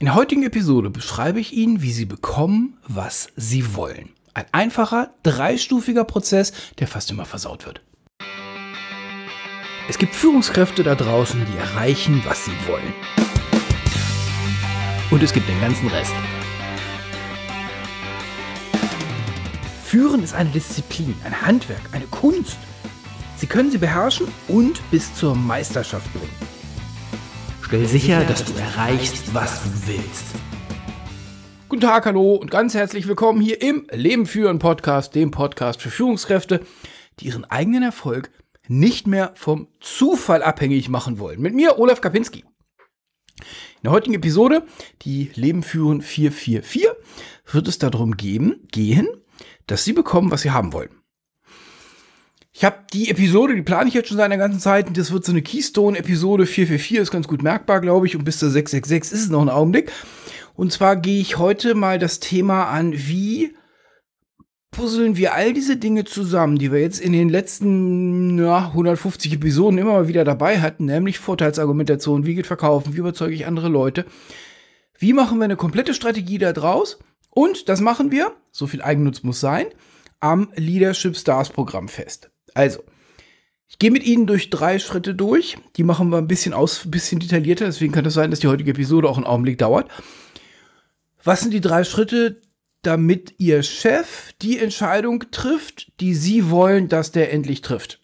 In der heutigen Episode beschreibe ich Ihnen, wie Sie bekommen, was Sie wollen. Ein einfacher, dreistufiger Prozess, der fast immer versaut wird. Es gibt Führungskräfte da draußen, die erreichen, was sie wollen. Und es gibt den ganzen Rest. Führen ist eine Disziplin, ein Handwerk, eine Kunst. Sie können sie beherrschen und bis zur Meisterschaft bringen. Stell sicher, dass du erreichst, was du willst. Guten Tag, hallo und ganz herzlich willkommen hier im Leben führen Podcast, dem Podcast für Führungskräfte, die ihren eigenen Erfolg nicht mehr vom Zufall abhängig machen wollen. Mit mir, Olaf Kapinski. In der heutigen Episode, die Leben führen 444, wird es darum geben, gehen, dass Sie bekommen, was Sie haben wollen. Ich habe die Episode, die plane ich jetzt schon seit einer ganzen Zeit. Und das wird so eine Keystone-Episode 444, ist ganz gut merkbar, glaube ich. Und bis zur 666 ist es noch ein Augenblick. Und zwar gehe ich heute mal das Thema an, wie puzzeln wir all diese Dinge zusammen, die wir jetzt in den letzten ja, 150 Episoden immer mal wieder dabei hatten, nämlich Vorteilsargumentation, wie geht Verkaufen, wie überzeuge ich andere Leute. Wie machen wir eine komplette Strategie da draus? Und das machen wir, so viel Eigennutz muss sein, am Leadership Stars Programm fest. Also, ich gehe mit Ihnen durch drei Schritte durch. Die machen wir ein bisschen aus, ein bisschen detaillierter. Deswegen kann es sein, dass die heutige Episode auch einen Augenblick dauert. Was sind die drei Schritte, damit Ihr Chef die Entscheidung trifft, die Sie wollen, dass der endlich trifft?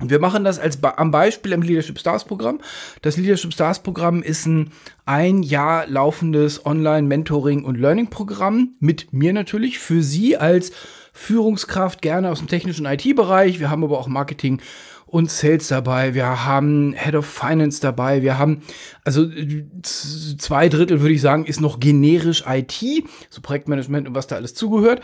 Und wir machen das als am Beispiel im Leadership Stars Programm. Das Leadership Stars Programm ist ein ein Jahr laufendes Online Mentoring und Learning Programm mit mir natürlich für Sie als Führungskraft, gerne aus dem technischen IT-Bereich. Wir haben aber auch Marketing und Sales dabei. Wir haben Head of Finance dabei. Wir haben, also zwei Drittel würde ich sagen, ist noch generisch IT, so Projektmanagement und was da alles zugehört.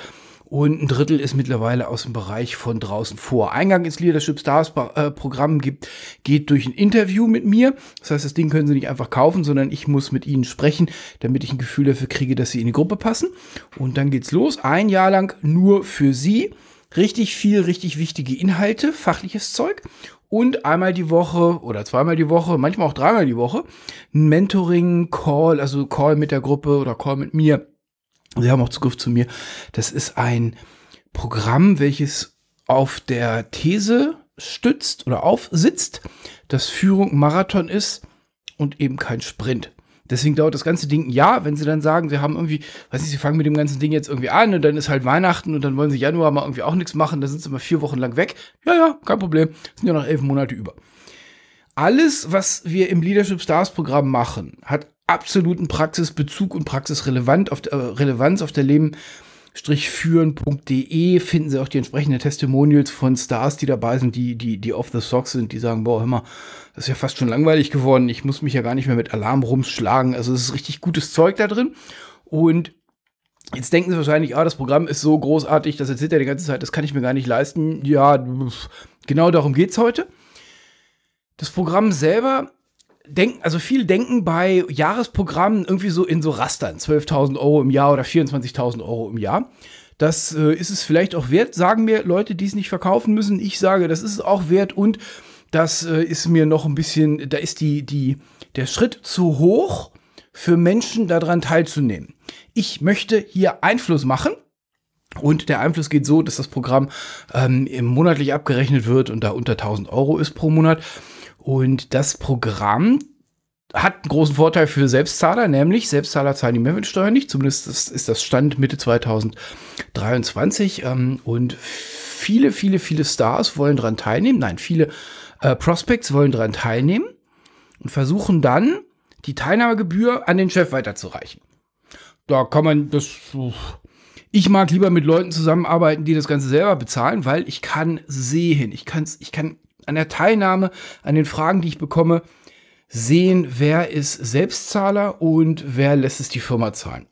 Und ein Drittel ist mittlerweile aus dem Bereich von draußen vor. Eingang ins Leadership Stars äh, Programm gibt, geht durch ein Interview mit mir. Das heißt, das Ding können Sie nicht einfach kaufen, sondern ich muss mit Ihnen sprechen, damit ich ein Gefühl dafür kriege, dass Sie in die Gruppe passen. Und dann geht's los. Ein Jahr lang nur für Sie. Richtig viel, richtig wichtige Inhalte, fachliches Zeug und einmal die Woche oder zweimal die Woche, manchmal auch dreimal die Woche, ein Mentoring, Call, also Call mit der Gruppe oder Call mit mir Sie haben auch Zugriff zu mir. Das ist ein Programm, welches auf der These stützt oder aufsitzt, dass Führung Marathon ist und eben kein Sprint. Deswegen dauert das ganze Ding ein Jahr, wenn sie dann sagen, sie haben irgendwie, weiß nicht, sie fangen mit dem ganzen Ding jetzt irgendwie an und dann ist halt Weihnachten und dann wollen sie Januar mal irgendwie auch nichts machen, da sind sie mal vier Wochen lang weg. Ja, ja, kein Problem. Sind ja noch elf Monate über. Alles, was wir im Leadership Stars Programm machen, hat absoluten Praxisbezug und Praxisrelevanz auf der, äh, Relevanz auf der Leben führen.de finden Sie auch die entsprechenden Testimonials von Stars, die dabei sind, die, die, die off the socks sind, die sagen, boah, hör mal, das ist ja fast schon langweilig geworden. Ich muss mich ja gar nicht mehr mit Alarm rumschlagen. Also es ist richtig gutes Zeug da drin. Und Jetzt denken Sie wahrscheinlich, ah, das Programm ist so großartig, das erzählt er die ganze Zeit, das kann ich mir gar nicht leisten. Ja, genau darum geht's heute. Das Programm selber denken, also viele denken bei Jahresprogrammen irgendwie so in so Rastern, 12.000 Euro im Jahr oder 24.000 Euro im Jahr. Das äh, ist es vielleicht auch wert, sagen mir Leute, die es nicht verkaufen müssen. Ich sage, das ist es auch wert und das äh, ist mir noch ein bisschen, da ist die, die, der Schritt zu hoch für Menschen daran teilzunehmen. Ich möchte hier Einfluss machen. Und der Einfluss geht so, dass das Programm ähm, monatlich abgerechnet wird und da unter 1000 Euro ist pro Monat. Und das Programm hat einen großen Vorteil für Selbstzahler, nämlich Selbstzahler zahlen die Mehrwertsteuer nicht. Zumindest ist das Stand Mitte 2023. Ähm, und viele, viele, viele Stars wollen daran teilnehmen. Nein, viele äh, Prospects wollen daran teilnehmen und versuchen dann, die Teilnahmegebühr an den Chef weiterzureichen. Da kann man das. Ich mag lieber mit Leuten zusammenarbeiten, die das Ganze selber bezahlen, weil ich kann sehen, ich, kann's, ich kann an der Teilnahme, an den Fragen, die ich bekomme, sehen, wer ist Selbstzahler und wer lässt es die Firma zahlen.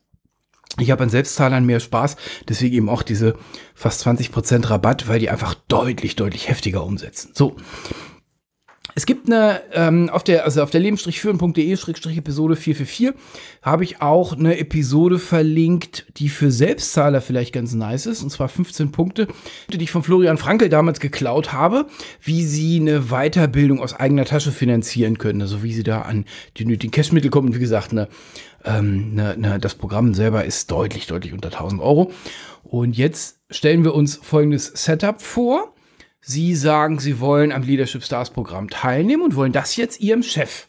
Ich habe an Selbstzahlern mehr Spaß, deswegen eben auch diese fast 20% Rabatt, weil die einfach deutlich, deutlich heftiger umsetzen. So. Es gibt eine, ähm, auf der, also auf der leben-führen.de-episode 444 habe ich auch eine Episode verlinkt, die für Selbstzahler vielleicht ganz nice ist, und zwar 15 Punkte, die ich von Florian Frankel damals geklaut habe, wie sie eine Weiterbildung aus eigener Tasche finanzieren können, also wie sie da an die nötigen Cashmittel kommen. Wie gesagt, eine, ähm, eine, eine, das Programm selber ist deutlich, deutlich unter 1000 Euro. Und jetzt stellen wir uns folgendes Setup vor. Sie sagen, Sie wollen am Leadership Stars Programm teilnehmen und wollen das jetzt Ihrem Chef,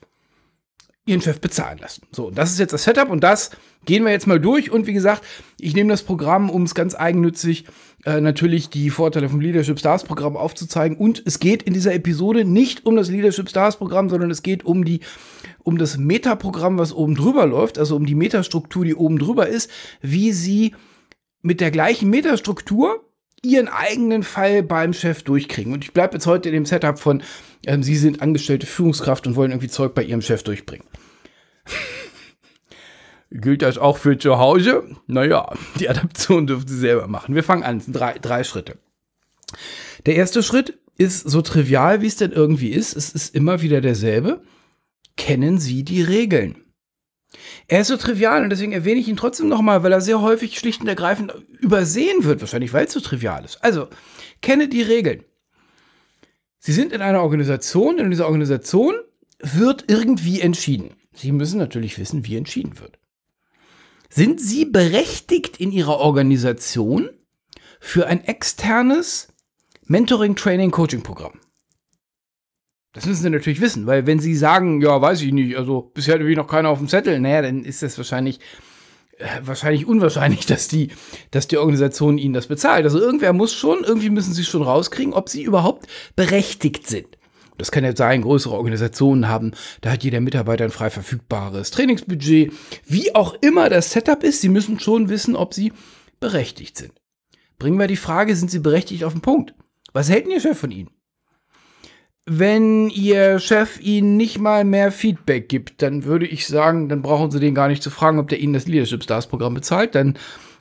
Ihren Chef bezahlen lassen. So, das ist jetzt das Setup und das gehen wir jetzt mal durch. Und wie gesagt, ich nehme das Programm, um es ganz eigennützig äh, natürlich die Vorteile vom Leadership Stars Programm aufzuzeigen. Und es geht in dieser Episode nicht um das Leadership Stars Programm, sondern es geht um die um das Metaprogramm, was oben drüber läuft, also um die Metastruktur, die oben drüber ist, wie sie mit der gleichen Metastruktur ihren eigenen Fall beim Chef durchkriegen. Und ich bleibe jetzt heute in dem Setup von, ähm, Sie sind angestellte Führungskraft und wollen irgendwie Zeug bei Ihrem Chef durchbringen. Gilt das auch für zu Hause? Naja, die Adaption dürfen Sie selber machen. Wir fangen an, drei, drei Schritte. Der erste Schritt ist so trivial, wie es denn irgendwie ist. Es ist immer wieder derselbe. Kennen Sie die Regeln? Er ist so trivial und deswegen erwähne ich ihn trotzdem nochmal, weil er sehr häufig schlicht und ergreifend übersehen wird, wahrscheinlich weil es so trivial ist. Also, kenne die Regeln. Sie sind in einer Organisation, in dieser Organisation wird irgendwie entschieden. Sie müssen natürlich wissen, wie entschieden wird. Sind Sie berechtigt in Ihrer Organisation für ein externes Mentoring, Training, Coaching Programm? Das müssen sie natürlich wissen, weil wenn sie sagen, ja, weiß ich nicht, also bisher habe ich noch keiner auf dem Zettel, naja, dann ist das wahrscheinlich, äh, wahrscheinlich unwahrscheinlich, dass die, dass die Organisation ihnen das bezahlt. Also irgendwer muss schon, irgendwie müssen sie schon rauskriegen, ob sie überhaupt berechtigt sind. Das kann jetzt sein, größere Organisationen haben, da hat jeder Mitarbeiter ein frei verfügbares Trainingsbudget. Wie auch immer das Setup ist, sie müssen schon wissen, ob sie berechtigt sind. Bringen wir die Frage, sind sie berechtigt auf den Punkt? Was hält denn Ihr Chef von Ihnen? Wenn Ihr Chef Ihnen nicht mal mehr Feedback gibt, dann würde ich sagen, dann brauchen Sie den gar nicht zu fragen, ob der Ihnen das Leadership Stars Programm bezahlt. Dann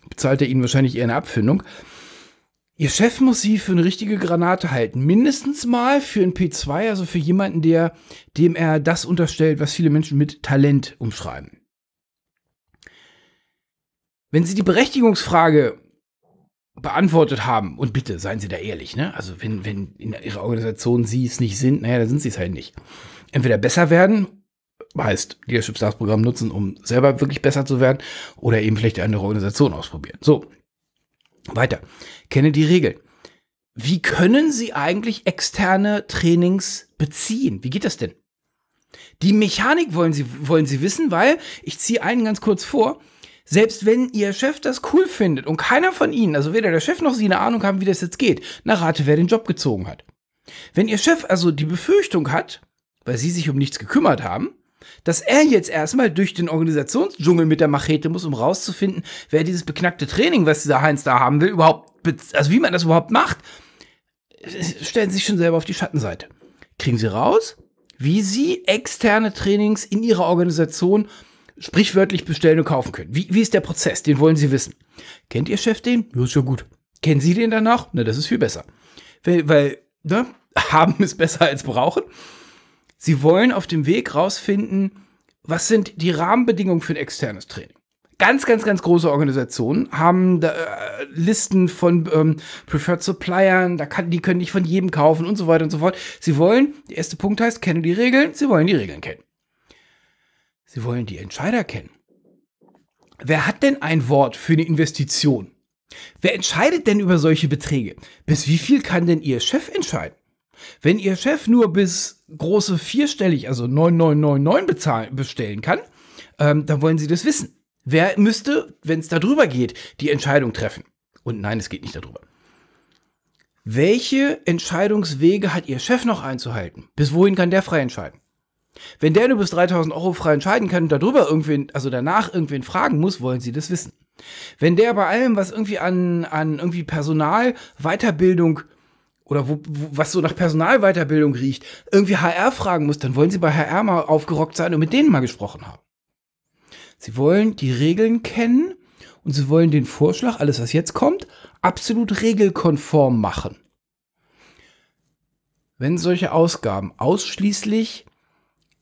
bezahlt er Ihnen wahrscheinlich eher eine Abfindung. Ihr Chef muss Sie für eine richtige Granate halten. Mindestens mal für ein P2, also für jemanden, der, dem er das unterstellt, was viele Menschen mit Talent umschreiben. Wenn Sie die Berechtigungsfrage beantwortet haben. Und bitte, seien Sie da ehrlich, ne? Also, wenn, wenn in Ihrer Organisation Sie es nicht sind, naja, dann sind Sie es halt nicht. Entweder besser werden, heißt Leadership Stars Programm nutzen, um selber wirklich besser zu werden, oder eben vielleicht eine andere Organisation ausprobieren. So. Weiter. Kenne die Regeln. Wie können Sie eigentlich externe Trainings beziehen? Wie geht das denn? Die Mechanik wollen Sie, wollen Sie wissen, weil ich ziehe einen ganz kurz vor. Selbst wenn Ihr Chef das cool findet und keiner von Ihnen, also weder der Chef noch Sie, eine Ahnung haben, wie das jetzt geht, na rate, wer den Job gezogen hat. Wenn Ihr Chef also die Befürchtung hat, weil Sie sich um nichts gekümmert haben, dass er jetzt erstmal durch den Organisationsdschungel mit der Machete muss, um rauszufinden, wer dieses beknackte Training, was dieser Heinz da haben will, überhaupt, also wie man das überhaupt macht, stellen Sie sich schon selber auf die Schattenseite. Kriegen Sie raus, wie Sie externe Trainings in Ihrer Organisation sprichwörtlich bestellen und kaufen können. Wie, wie ist der Prozess? Den wollen Sie wissen. Kennt Ihr Chef den? Ja, ist ja gut. Kennen Sie den danach? Na, das ist viel besser. Weil, weil ne, haben ist besser als brauchen. Sie wollen auf dem Weg rausfinden, was sind die Rahmenbedingungen für ein externes Training. Ganz, ganz, ganz große Organisationen haben da, äh, Listen von ähm, Preferred Suppliern, da kann, die können nicht von jedem kaufen und so weiter und so fort. Sie wollen, der erste Punkt heißt, kenne die Regeln, sie wollen die Regeln kennen. Sie wollen die Entscheider kennen. Wer hat denn ein Wort für eine Investition? Wer entscheidet denn über solche Beträge? Bis wie viel kann denn Ihr Chef entscheiden? Wenn Ihr Chef nur bis große vierstellig, also 9999 bezahlen, bestellen kann, ähm, dann wollen Sie das wissen. Wer müsste, wenn es darüber geht, die Entscheidung treffen? Und nein, es geht nicht darüber. Welche Entscheidungswege hat Ihr Chef noch einzuhalten? Bis wohin kann der frei entscheiden? Wenn der nur bis 3000 Euro frei entscheiden kann und darüber irgendwen, also danach irgendwen fragen muss, wollen sie das wissen. Wenn der bei allem, was irgendwie an, an irgendwie Personal, Weiterbildung oder wo, wo, was so nach Personalweiterbildung riecht, irgendwie HR fragen muss, dann wollen sie bei HR mal aufgerockt sein und mit denen mal gesprochen haben. Sie wollen die Regeln kennen und sie wollen den Vorschlag, alles was jetzt kommt, absolut regelkonform machen. wenn solche Ausgaben ausschließlich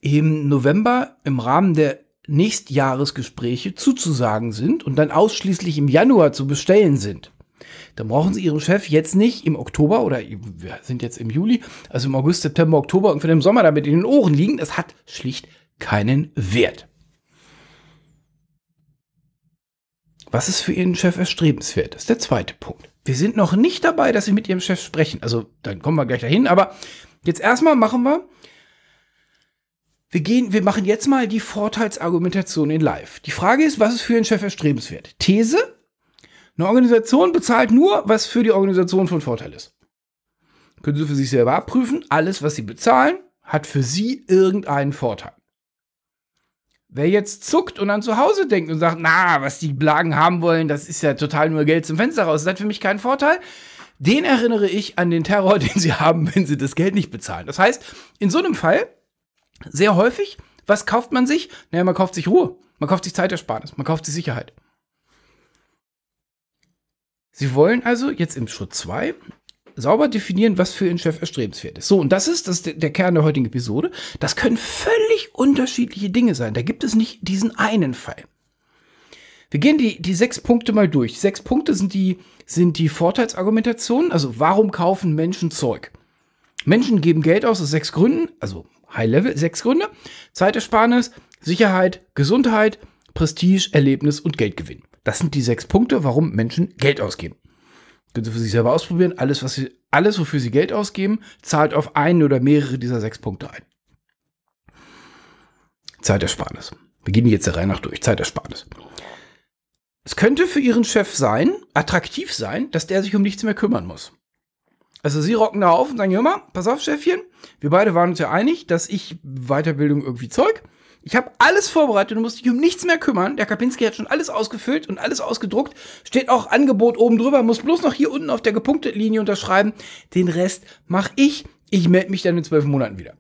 im November im Rahmen der Nächstjahresgespräche zuzusagen sind und dann ausschließlich im Januar zu bestellen sind, dann brauchen Sie Ihren Chef jetzt nicht im Oktober oder wir sind jetzt im Juli, also im August, September, Oktober und für den Sommer damit in den Ohren liegen. Das hat schlicht keinen Wert. Was ist für Ihren Chef erstrebenswert? Das ist der zweite Punkt. Wir sind noch nicht dabei, dass Sie mit Ihrem Chef sprechen. Also, dann kommen wir gleich dahin. Aber jetzt erstmal machen wir wir gehen, wir machen jetzt mal die Vorteilsargumentation in live. Die Frage ist, was ist für einen Chef erstrebenswert? These? Eine Organisation bezahlt nur, was für die Organisation von Vorteil ist. Können Sie für sich selber abprüfen. Alles, was Sie bezahlen, hat für Sie irgendeinen Vorteil. Wer jetzt zuckt und an zu Hause denkt und sagt, na, was die Blagen haben wollen, das ist ja total nur Geld zum Fenster raus, das hat für mich keinen Vorteil, den erinnere ich an den Terror, den sie haben, wenn sie das Geld nicht bezahlen. Das heißt, in so einem Fall sehr häufig, was kauft man sich? Naja, man kauft sich Ruhe. Man kauft sich Zeitersparnis. Man kauft sich Sicherheit. Sie wollen also jetzt im Schritt 2 sauber definieren, was für Ihren Chef erstrebenswert ist. So, und das ist, das ist der Kern der heutigen Episode. Das können völlig unterschiedliche Dinge sein. Da gibt es nicht diesen einen Fall. Wir gehen die, die sechs Punkte mal durch. sechs Punkte sind die, sind die Vorteilsargumentationen. Also, warum kaufen Menschen Zeug? Menschen geben Geld aus aus sechs Gründen. Also, High Level, sechs Gründe. Zweite Sparnis, Sicherheit, Gesundheit, Prestige, Erlebnis und Geldgewinn. Das sind die sechs Punkte, warum Menschen Geld ausgeben. Können Sie für sich selber ausprobieren. Alles, was Sie, alles, wofür Sie Geld ausgeben, zahlt auf einen oder mehrere dieser sechs Punkte ein. Zeitersparnis. Wir gehen jetzt der Reihe nach durch. Zeitersparnis. Es könnte für Ihren Chef sein, attraktiv sein, dass der sich um nichts mehr kümmern muss. Also sie rocken da auf und sagen, hör mal, pass auf, Chefchen, wir beide waren uns ja einig, dass ich Weiterbildung irgendwie Zeug. Ich habe alles vorbereitet und musste dich um nichts mehr kümmern. Der Kapinski hat schon alles ausgefüllt und alles ausgedruckt. Steht auch Angebot oben drüber, muss bloß noch hier unten auf der gepunkteten Linie unterschreiben. Den Rest mache ich. Ich melde mich dann in zwölf Monaten wieder.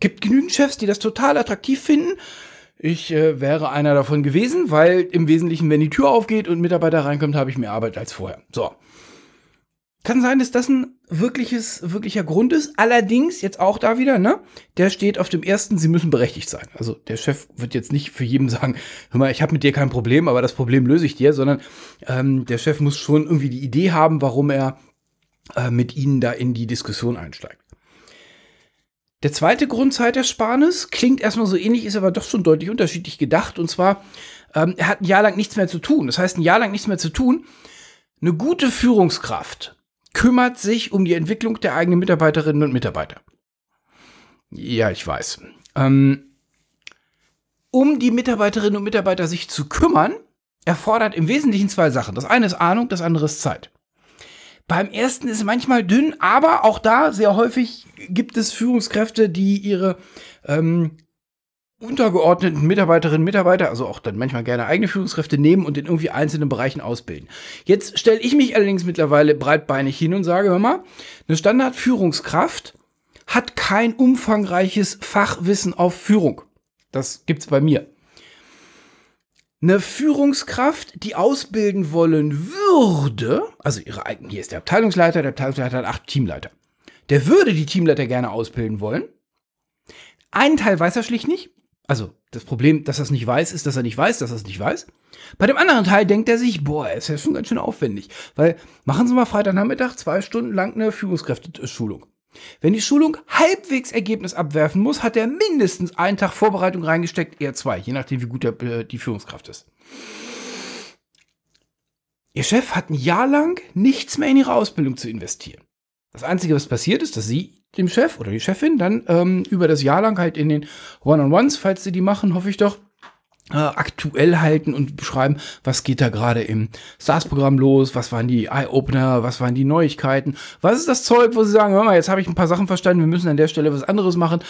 Gibt genügend Chefs, die das total attraktiv finden. Ich äh, wäre einer davon gewesen, weil im Wesentlichen, wenn die Tür aufgeht und Mitarbeiter reinkommt, habe ich mehr Arbeit als vorher. So. Kann sein, dass das ein wirkliches, wirklicher Grund ist. Allerdings, jetzt auch da wieder, ne? Der steht auf dem ersten, sie müssen berechtigt sein. Also der Chef wird jetzt nicht für jeden sagen, hör mal, ich habe mit dir kein Problem, aber das Problem löse ich dir, sondern ähm, der Chef muss schon irgendwie die Idee haben, warum er äh, mit ihnen da in die Diskussion einsteigt. Der zweite Grund Zeitersparnis klingt erstmal so ähnlich, ist aber doch schon deutlich unterschiedlich gedacht. Und zwar, ähm, er hat ein Jahr lang nichts mehr zu tun. Das heißt, ein Jahr lang nichts mehr zu tun. Eine gute Führungskraft kümmert sich um die Entwicklung der eigenen Mitarbeiterinnen und Mitarbeiter. Ja, ich weiß. Ähm, um die Mitarbeiterinnen und Mitarbeiter sich zu kümmern, erfordert im Wesentlichen zwei Sachen. Das eine ist Ahnung, das andere ist Zeit. Beim ersten ist es manchmal dünn, aber auch da sehr häufig gibt es Führungskräfte, die ihre ähm, untergeordneten Mitarbeiterinnen und Mitarbeiter, also auch dann manchmal gerne eigene Führungskräfte nehmen und in irgendwie einzelnen Bereichen ausbilden. Jetzt stelle ich mich allerdings mittlerweile breitbeinig hin und sage, hör mal, eine Standardführungskraft hat kein umfangreiches Fachwissen auf Führung. Das gibt's bei mir. Eine Führungskraft, die ausbilden wollen würde, also ihre eigenen, hier ist der Abteilungsleiter, der Abteilungsleiter hat acht Teamleiter. Der würde die Teamleiter gerne ausbilden wollen. Einen Teil weiß er schlicht nicht. Also das Problem, dass er es nicht weiß, ist, dass er nicht weiß, dass er es nicht weiß. Bei dem anderen Teil denkt er sich, boah, ist ja schon ganz schön aufwendig. Weil machen Sie mal Freitagnachmittag zwei Stunden lang eine Führungskräfteschulung. Wenn die Schulung halbwegs Ergebnis abwerfen muss, hat er mindestens einen Tag Vorbereitung reingesteckt, eher zwei, je nachdem, wie gut der, äh, die Führungskraft ist. Ihr Chef hat ein Jahr lang nichts mehr in ihre Ausbildung zu investieren. Das Einzige, was passiert ist, dass sie dem Chef oder die Chefin dann ähm, über das Jahr lang halt in den One-on-Ones, falls sie die machen, hoffe ich doch, äh, aktuell halten und beschreiben, was geht da gerade im SaaS-Programm los, was waren die Eye-Opener, was waren die Neuigkeiten, was ist das Zeug, wo sie sagen, hör mal, jetzt habe ich ein paar Sachen verstanden, wir müssen an der Stelle was anderes machen.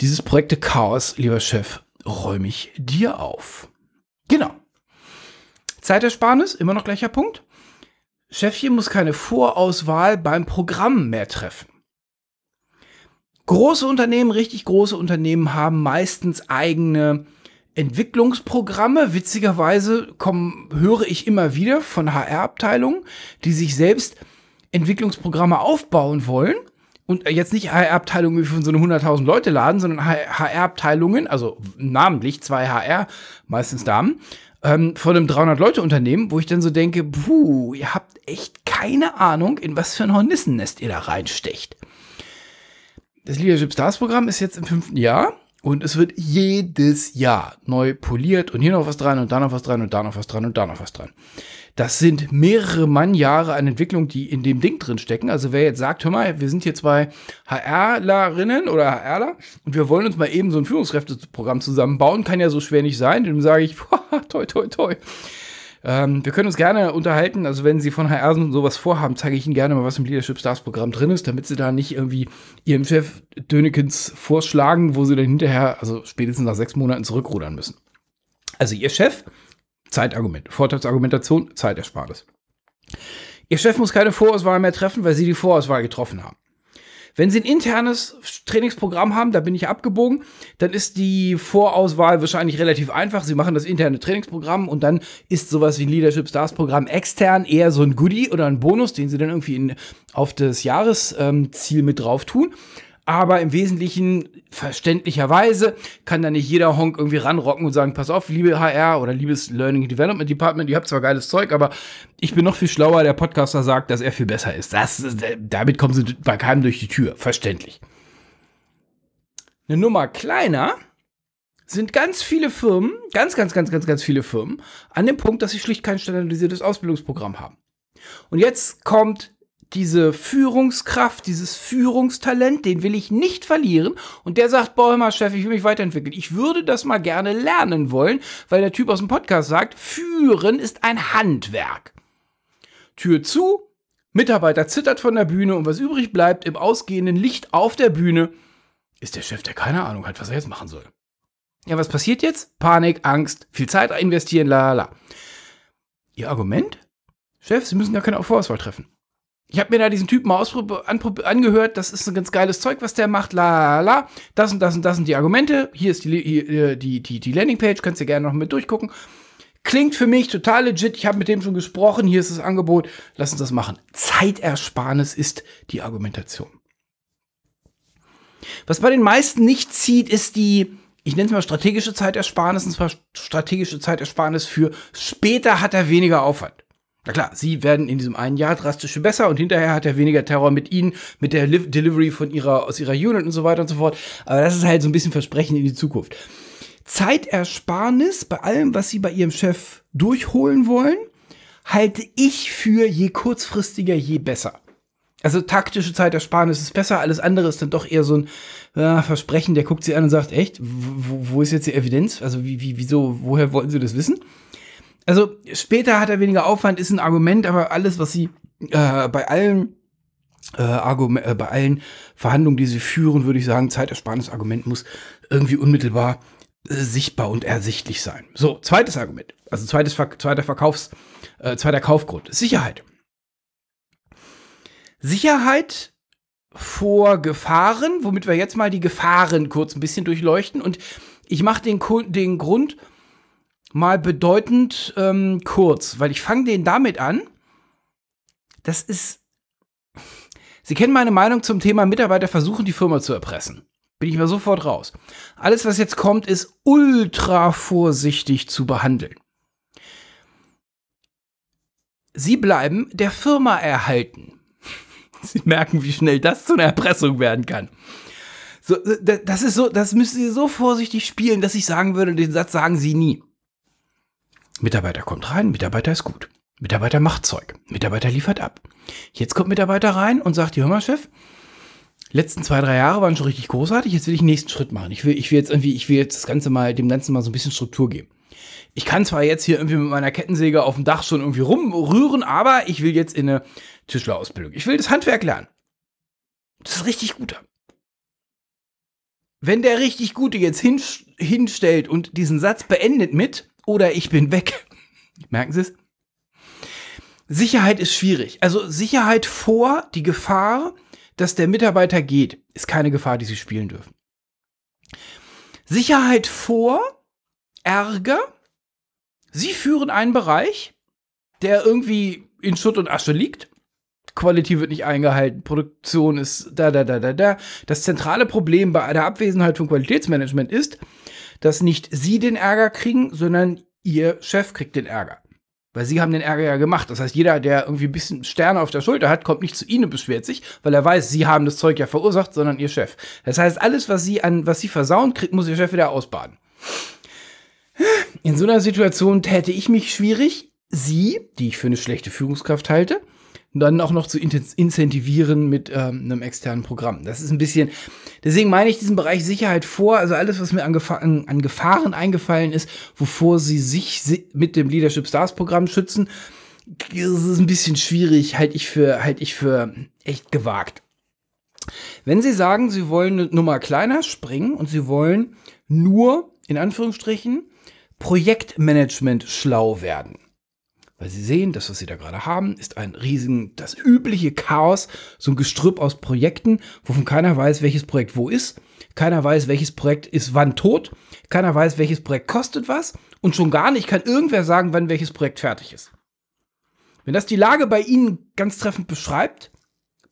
Dieses Projekte Chaos, lieber Chef, räume ich dir auf. Genau. Zeitersparnis, immer noch gleicher Punkt. Chefchen muss keine Vorauswahl beim Programm mehr treffen. Große Unternehmen, richtig große Unternehmen haben meistens eigene Entwicklungsprogramme. Witzigerweise kommen, höre ich immer wieder von HR-Abteilungen, die sich selbst Entwicklungsprogramme aufbauen wollen, und jetzt nicht HR-Abteilungen wie von so einem 100.000 Leute Laden, sondern HR-Abteilungen, also namentlich zwei HR, meistens Damen, ähm, von einem 300 Leute Unternehmen, wo ich dann so denke, puh, ihr habt echt keine Ahnung, in was für ein Hornissennest ihr da reinstecht. Das Leadership Stars Programm ist jetzt im fünften Jahr und es wird jedes Jahr neu poliert und hier noch was dran und da noch was dran und da noch was dran und da noch was dran. Das sind mehrere Mannjahre an Entwicklung, die in dem Ding drin stecken. Also wer jetzt sagt, hör mal, wir sind hier zwei HRlerinnen oder HRler und wir wollen uns mal eben so ein Führungskräfteprogramm zusammenbauen, kann ja so schwer nicht sein. Dann sage ich, toi, toi, toi. Ähm, wir können uns gerne unterhalten. Also, wenn Sie von HR sowas vorhaben, zeige ich Ihnen gerne mal, was im Leadership Stars Programm drin ist, damit Sie da nicht irgendwie Ihrem Chef Dönekens vorschlagen, wo Sie dann hinterher, also spätestens nach sechs Monaten zurückrudern müssen. Also, Ihr Chef, Zeitargument, Vorteilsargumentation, Zeitersparnis. Ihr Chef muss keine Vorauswahl mehr treffen, weil Sie die Vorauswahl getroffen haben. Wenn Sie ein internes Trainingsprogramm haben, da bin ich abgebogen, dann ist die Vorauswahl wahrscheinlich relativ einfach. Sie machen das interne Trainingsprogramm und dann ist sowas wie ein Leadership Stars Programm extern eher so ein Goodie oder ein Bonus, den Sie dann irgendwie in, auf das Jahresziel mit drauf tun aber im Wesentlichen verständlicherweise kann da nicht jeder Honk irgendwie ranrocken und sagen, pass auf, liebe HR oder liebes Learning Development Department, ihr habt zwar geiles Zeug, aber ich bin noch viel schlauer, der Podcaster sagt, dass er viel besser ist. Das, damit kommen sie bei keinem durch die Tür, verständlich. Eine Nummer kleiner sind ganz viele Firmen, ganz, ganz, ganz, ganz, ganz viele Firmen an dem Punkt, dass sie schlicht kein standardisiertes Ausbildungsprogramm haben. Und jetzt kommt diese Führungskraft, dieses Führungstalent, den will ich nicht verlieren. Und der sagt, boah, mal Chef, ich will mich weiterentwickeln. Ich würde das mal gerne lernen wollen, weil der Typ aus dem Podcast sagt, führen ist ein Handwerk. Tür zu, Mitarbeiter zittert von der Bühne und was übrig bleibt im ausgehenden Licht auf der Bühne, ist der Chef, der keine Ahnung hat, was er jetzt machen soll. Ja, was passiert jetzt? Panik, Angst, viel Zeit investieren, la la la. Ihr Argument? Chef, Sie müssen gar keine Vorauswahl treffen ich habe mir da diesen Typen mal angehört, das ist ein ganz geiles Zeug, was der macht, la la das und das und das sind die Argumente, hier ist die, hier, äh, die, die, die Landingpage, könnt ihr gerne noch mit durchgucken. Klingt für mich total legit, ich habe mit dem schon gesprochen, hier ist das Angebot, lass uns das machen. Zeitersparnis ist die Argumentation. Was bei den meisten nicht zieht, ist die, ich nenne es mal strategische Zeitersparnis, und zwar strategische Zeitersparnis für später hat er weniger Aufwand. Na klar, sie werden in diesem einen Jahr drastisch besser und hinterher hat er weniger Terror mit ihnen, mit der Li Delivery von ihrer, aus ihrer Unit und so weiter und so fort. Aber das ist halt so ein bisschen Versprechen in die Zukunft. Zeitersparnis bei allem, was sie bei ihrem Chef durchholen wollen, halte ich für je kurzfristiger, je besser. Also taktische Zeitersparnis ist besser, alles andere ist dann doch eher so ein äh, Versprechen, der guckt sie an und sagt, echt, wo, wo ist jetzt die Evidenz? Also wie, wie, wieso, woher wollten sie das wissen? Also später hat er weniger Aufwand, ist ein Argument, aber alles, was sie äh, bei allen äh, Argument, äh, bei allen Verhandlungen, die sie führen, würde ich sagen, Zeitersparnis Argument muss irgendwie unmittelbar äh, sichtbar und ersichtlich sein. So, zweites Argument, also zweites zweiter Verkaufs, äh, zweiter Kaufgrund, Sicherheit. Sicherheit vor Gefahren, womit wir jetzt mal die Gefahren kurz ein bisschen durchleuchten und ich mache den, den Grund mal bedeutend ähm, kurz, weil ich fange den damit an. Das ist. Sie kennen meine Meinung zum Thema Mitarbeiter versuchen, die Firma zu erpressen. Bin ich mal sofort raus. Alles, was jetzt kommt, ist ultra vorsichtig zu behandeln. Sie bleiben der Firma erhalten. Sie merken, wie schnell das zu einer Erpressung werden kann. So, das ist so, das müssen Sie so vorsichtig spielen, dass ich sagen würde, den Satz sagen Sie nie. Mitarbeiter kommt rein, Mitarbeiter ist gut. Mitarbeiter macht Zeug. Mitarbeiter liefert ab. Jetzt kommt Mitarbeiter rein und sagt, hör mal, Chef, letzten zwei, drei Jahre waren schon richtig großartig, jetzt will ich einen nächsten Schritt machen. Ich will, ich will jetzt irgendwie, ich will jetzt das Ganze mal, dem Ganzen mal so ein bisschen Struktur geben. Ich kann zwar jetzt hier irgendwie mit meiner Kettensäge auf dem Dach schon irgendwie rumrühren, aber ich will jetzt in eine Tischlerausbildung. Ich will das Handwerk lernen. Das ist richtig guter. Wenn der richtig Gute jetzt hinstellt und diesen Satz beendet mit, oder ich bin weg. Merken Sie es? Sicherheit ist schwierig. Also Sicherheit vor die Gefahr, dass der Mitarbeiter geht, ist keine Gefahr, die Sie spielen dürfen. Sicherheit vor Ärger. Sie führen einen Bereich, der irgendwie in Schutt und Asche liegt. Quality wird nicht eingehalten, Produktion ist da, da, da, da, da. Das zentrale Problem bei der Abwesenheit von Qualitätsmanagement ist, dass nicht Sie den Ärger kriegen, sondern Ihr Chef kriegt den Ärger. Weil sie haben den Ärger ja gemacht. Das heißt, jeder, der irgendwie ein bisschen Sterne auf der Schulter hat, kommt nicht zu ihnen und beschwert sich, weil er weiß, sie haben das Zeug ja verursacht, sondern ihr Chef. Das heißt, alles, was sie an, was sie versauen, kriegt, muss ihr Chef wieder ausbaden. In so einer Situation täte ich mich schwierig, sie, die ich für eine schlechte Führungskraft halte, dann auch noch zu incentivieren mit ähm, einem externen Programm. Das ist ein bisschen, deswegen meine ich diesen Bereich Sicherheit vor, also alles, was mir an, Gefahr, an, Gefahren eingefallen ist, wovor sie sich mit dem Leadership Stars Programm schützen, das ist ein bisschen schwierig, halte ich für, halte ich für echt gewagt. Wenn Sie sagen, Sie wollen eine Nummer kleiner springen und Sie wollen nur, in Anführungsstrichen, Projektmanagement schlau werden, weil sie sehen, das, was sie da gerade haben, ist ein riesen, das übliche Chaos, so ein Gestrüpp aus Projekten, wovon keiner weiß, welches Projekt wo ist. Keiner weiß, welches Projekt ist wann tot. Keiner weiß, welches Projekt kostet was. Und schon gar nicht kann irgendwer sagen, wann welches Projekt fertig ist. Wenn das die Lage bei Ihnen ganz treffend beschreibt,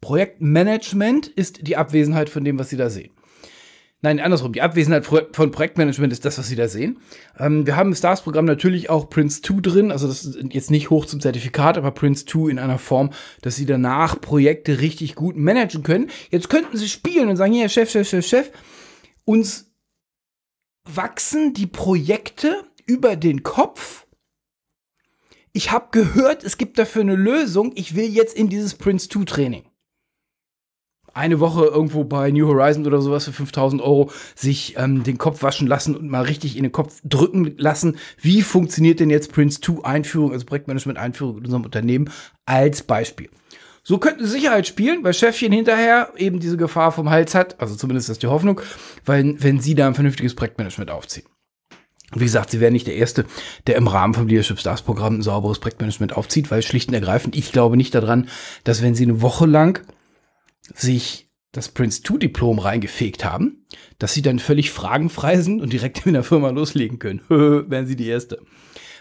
Projektmanagement ist die Abwesenheit von dem, was Sie da sehen. Nein, andersrum. Die Abwesenheit von Projektmanagement ist das, was Sie da sehen. Ähm, wir haben im Stars-Programm natürlich auch Prince 2 drin. Also das ist jetzt nicht hoch zum Zertifikat, aber Prince 2 in einer Form, dass Sie danach Projekte richtig gut managen können. Jetzt könnten Sie spielen und sagen, hier, Chef, Chef, Chef, Chef. Uns wachsen die Projekte über den Kopf. Ich habe gehört, es gibt dafür eine Lösung. Ich will jetzt in dieses Prince 2 Training eine Woche irgendwo bei New Horizons oder sowas für 5000 Euro sich ähm, den Kopf waschen lassen und mal richtig in den Kopf drücken lassen. Wie funktioniert denn jetzt Prince 2 Einführung, also Projektmanagement Einführung in unserem Unternehmen als Beispiel? So könnten Sicherheit spielen, weil Chefchen hinterher eben diese Gefahr vom Hals hat, also zumindest ist die Hoffnung, weil wenn sie da ein vernünftiges Projektmanagement aufziehen. Wie gesagt, sie wären nicht der Erste, der im Rahmen vom Leadership Stars Programm ein sauberes Projektmanagement aufzieht, weil schlicht und ergreifend, ich glaube nicht daran, dass wenn sie eine Woche lang sich das Prince 2 Diplom reingefegt haben, dass sie dann völlig fragenfrei sind und direkt in der Firma loslegen können. Wären sie die Erste.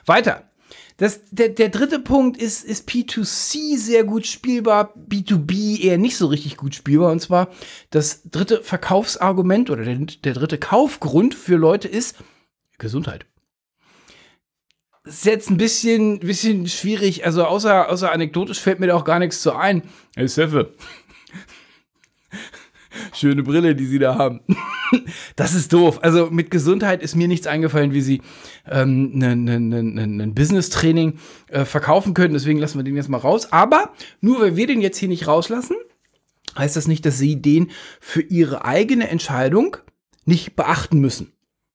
Weiter. Das, der, der dritte Punkt ist, ist P2C sehr gut spielbar, B2B eher nicht so richtig gut spielbar. Und zwar das dritte Verkaufsargument oder der, der dritte Kaufgrund für Leute ist Gesundheit. Das ist jetzt ein bisschen, bisschen schwierig. Also außer, außer anekdotisch fällt mir da auch gar nichts zu ein. Hey Seffe, Schöne Brille, die sie da haben. das ist doof. Also mit Gesundheit ist mir nichts eingefallen, wie sie ähm, ein ne, ne, ne, ne Business-Training äh, verkaufen können. Deswegen lassen wir den jetzt mal raus. Aber nur weil wir den jetzt hier nicht rauslassen, heißt das nicht, dass sie den für ihre eigene Entscheidung nicht beachten müssen.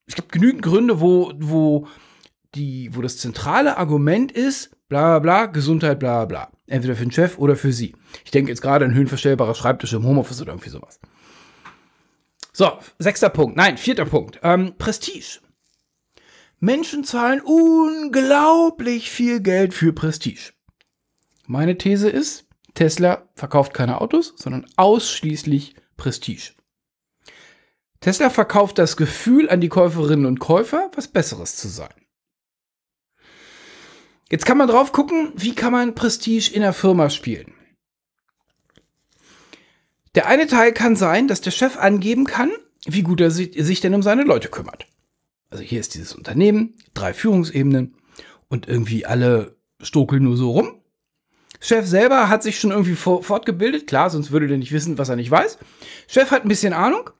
Es gibt genügend Gründe, wo, wo, die, wo das zentrale Argument ist, bla bla Gesundheit, bla bla. Entweder für den Chef oder für sie. Ich denke jetzt gerade an höhenverstellbare Schreibtische im Homeoffice oder irgendwie sowas. So, sechster Punkt. Nein, vierter Punkt. Ähm, Prestige. Menschen zahlen unglaublich viel Geld für Prestige. Meine These ist, Tesla verkauft keine Autos, sondern ausschließlich Prestige. Tesla verkauft das Gefühl an die Käuferinnen und Käufer, was Besseres zu sein. Jetzt kann man drauf gucken, wie kann man Prestige in der Firma spielen. Der eine Teil kann sein, dass der Chef angeben kann, wie gut er sich denn um seine Leute kümmert. Also hier ist dieses Unternehmen, drei Führungsebenen und irgendwie alle stokeln nur so rum. Chef selber hat sich schon irgendwie fortgebildet, klar, sonst würde der nicht wissen, was er nicht weiß. Chef hat ein bisschen Ahnung,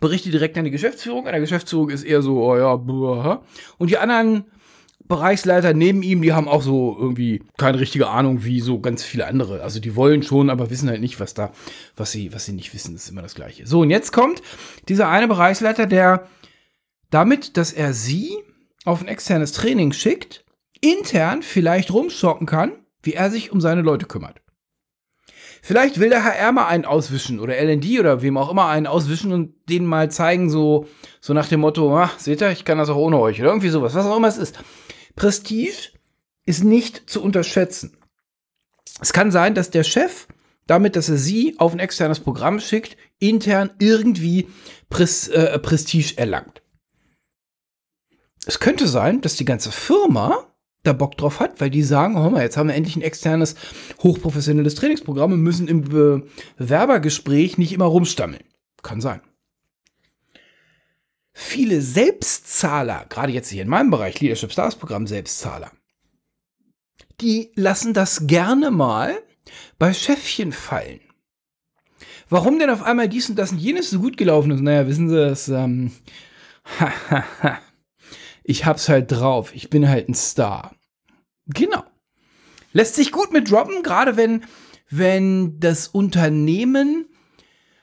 berichtet direkt an die Geschäftsführung. An der Geschäftsführung ist eher so, oh ja, buh, und die anderen Bereichsleiter neben ihm, die haben auch so irgendwie keine richtige Ahnung, wie so ganz viele andere. Also die wollen schon, aber wissen halt nicht, was da, was sie, was sie nicht wissen, das ist immer das Gleiche. So, und jetzt kommt dieser eine Bereichsleiter, der damit, dass er sie auf ein externes Training schickt, intern vielleicht rumschocken kann, wie er sich um seine Leute kümmert. Vielleicht will der HR mal einen auswischen oder LND oder wem auch immer einen auswischen und denen mal zeigen, so, so nach dem Motto, ah, seht ihr, ich kann das auch ohne euch oder irgendwie sowas, was auch immer es ist. Prestige ist nicht zu unterschätzen. Es kann sein, dass der Chef damit, dass er sie auf ein externes Programm schickt, intern irgendwie Pres äh, Prestige erlangt. Es könnte sein, dass die ganze Firma da Bock drauf hat, weil die sagen, oh mal, jetzt haben wir endlich ein externes, hochprofessionelles Trainingsprogramm und müssen im Bewerbergespräch nicht immer rumstammeln. Kann sein. Viele Selbstzahler, gerade jetzt hier in meinem Bereich, Leadership Stars Programm Selbstzahler, die lassen das gerne mal bei Chefchen fallen. Warum denn auf einmal dies und das und jenes so gut gelaufen ist? Naja, wissen Sie, das, ähm, ich hab's halt drauf. Ich bin halt ein Star. Genau. Lässt sich gut mit droppen, gerade wenn, wenn das Unternehmen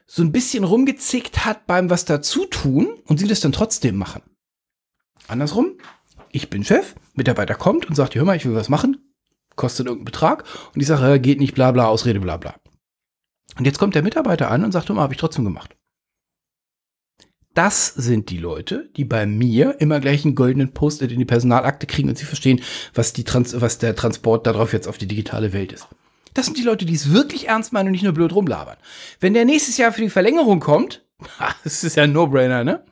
so ein bisschen rumgezickt hat beim was dazu tun und sie das dann trotzdem machen. Andersrum, ich bin Chef, Mitarbeiter kommt und sagt, hör mal, ich will was machen, kostet irgendeinen Betrag und ich sage, geht nicht, bla bla, Ausrede, bla bla. Und jetzt kommt der Mitarbeiter an und sagt, hör mal, habe ich trotzdem gemacht. Das sind die Leute, die bei mir immer gleich einen goldenen Post-it in die Personalakte kriegen und sie verstehen, was, die Trans was der Transport darauf jetzt auf die digitale Welt ist. Das sind die Leute, die es wirklich ernst meinen und nicht nur blöd rumlabern. Wenn der nächstes Jahr für die Verlängerung kommt, das ist ja ein No-Brainer, ne?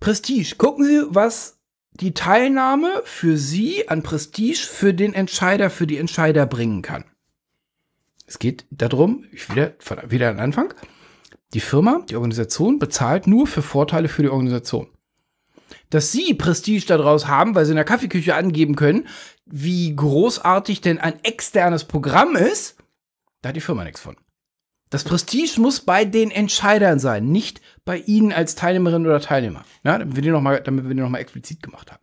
Prestige. Gucken Sie, was die Teilnahme für Sie an Prestige für den Entscheider, für die Entscheider bringen kann. Es geht darum, ich wieder, wieder an Anfang, die Firma, die Organisation bezahlt nur für Vorteile für die Organisation. Dass sie Prestige daraus haben, weil sie in der Kaffeeküche angeben können, wie großartig denn ein externes Programm ist, da hat die Firma nichts von. Das Prestige muss bei den Entscheidern sein, nicht bei Ihnen als Teilnehmerin oder Teilnehmer. Ja, damit wir die nochmal noch explizit gemacht haben.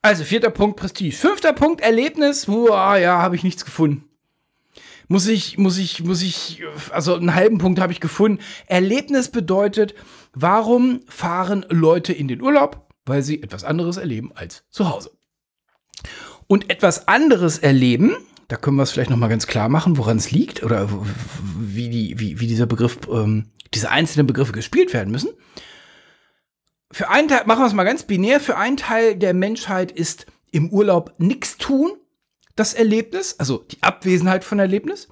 Also, vierter Punkt, Prestige. Fünfter Punkt, Erlebnis. Boah, ja, habe ich nichts gefunden muss ich, muss ich, muss ich, also einen halben Punkt habe ich gefunden. Erlebnis bedeutet, warum fahren Leute in den Urlaub? Weil sie etwas anderes erleben als zu Hause. Und etwas anderes erleben, da können wir es vielleicht nochmal ganz klar machen, woran es liegt oder wie, die, wie, wie dieser Begriff, ähm, diese einzelnen Begriffe gespielt werden müssen. Für einen Teil, machen wir es mal ganz binär, für einen Teil der Menschheit ist im Urlaub nichts tun das Erlebnis, also die Abwesenheit von Erlebnis.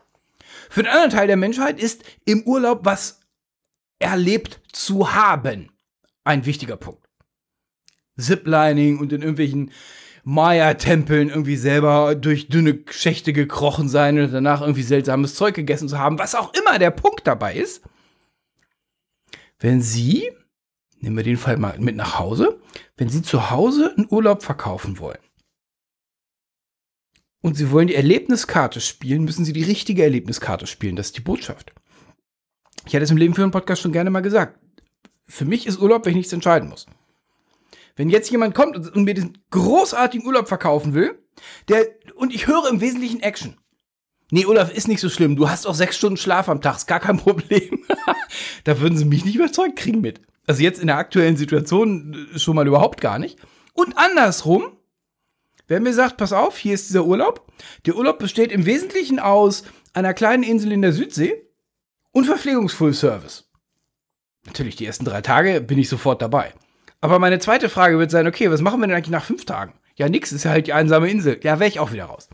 Für den anderen Teil der Menschheit ist im Urlaub was erlebt zu haben ein wichtiger Punkt. Ziplining und in irgendwelchen Maya-Tempeln irgendwie selber durch dünne Schächte gekrochen sein und danach irgendwie seltsames Zeug gegessen zu haben, was auch immer der Punkt dabei ist. Wenn Sie, nehmen wir den Fall mal mit nach Hause, wenn Sie zu Hause einen Urlaub verkaufen wollen, und Sie wollen die Erlebniskarte spielen, müssen Sie die richtige Erlebniskarte spielen. Das ist die Botschaft. Ich hatte es im Leben für einen Podcast schon gerne mal gesagt. Für mich ist Urlaub, wenn ich nichts entscheiden muss. Wenn jetzt jemand kommt und mir diesen großartigen Urlaub verkaufen will, der, und ich höre im Wesentlichen Action. Nee, Olaf, ist nicht so schlimm. Du hast auch sechs Stunden Schlaf am Tag, ist gar kein Problem. da würden sie mich nicht überzeugt kriegen mit. Also jetzt in der aktuellen Situation äh, schon mal überhaupt gar nicht. Und andersrum, Wer mir sagt, pass auf, hier ist dieser Urlaub. Der Urlaub besteht im Wesentlichen aus einer kleinen Insel in der Südsee und Verpflegungsfull-Service. Natürlich, die ersten drei Tage bin ich sofort dabei. Aber meine zweite Frage wird sein, okay, was machen wir denn eigentlich nach fünf Tagen? Ja, nix, ist ja halt die einsame Insel. Ja, wäre ich auch wieder raus.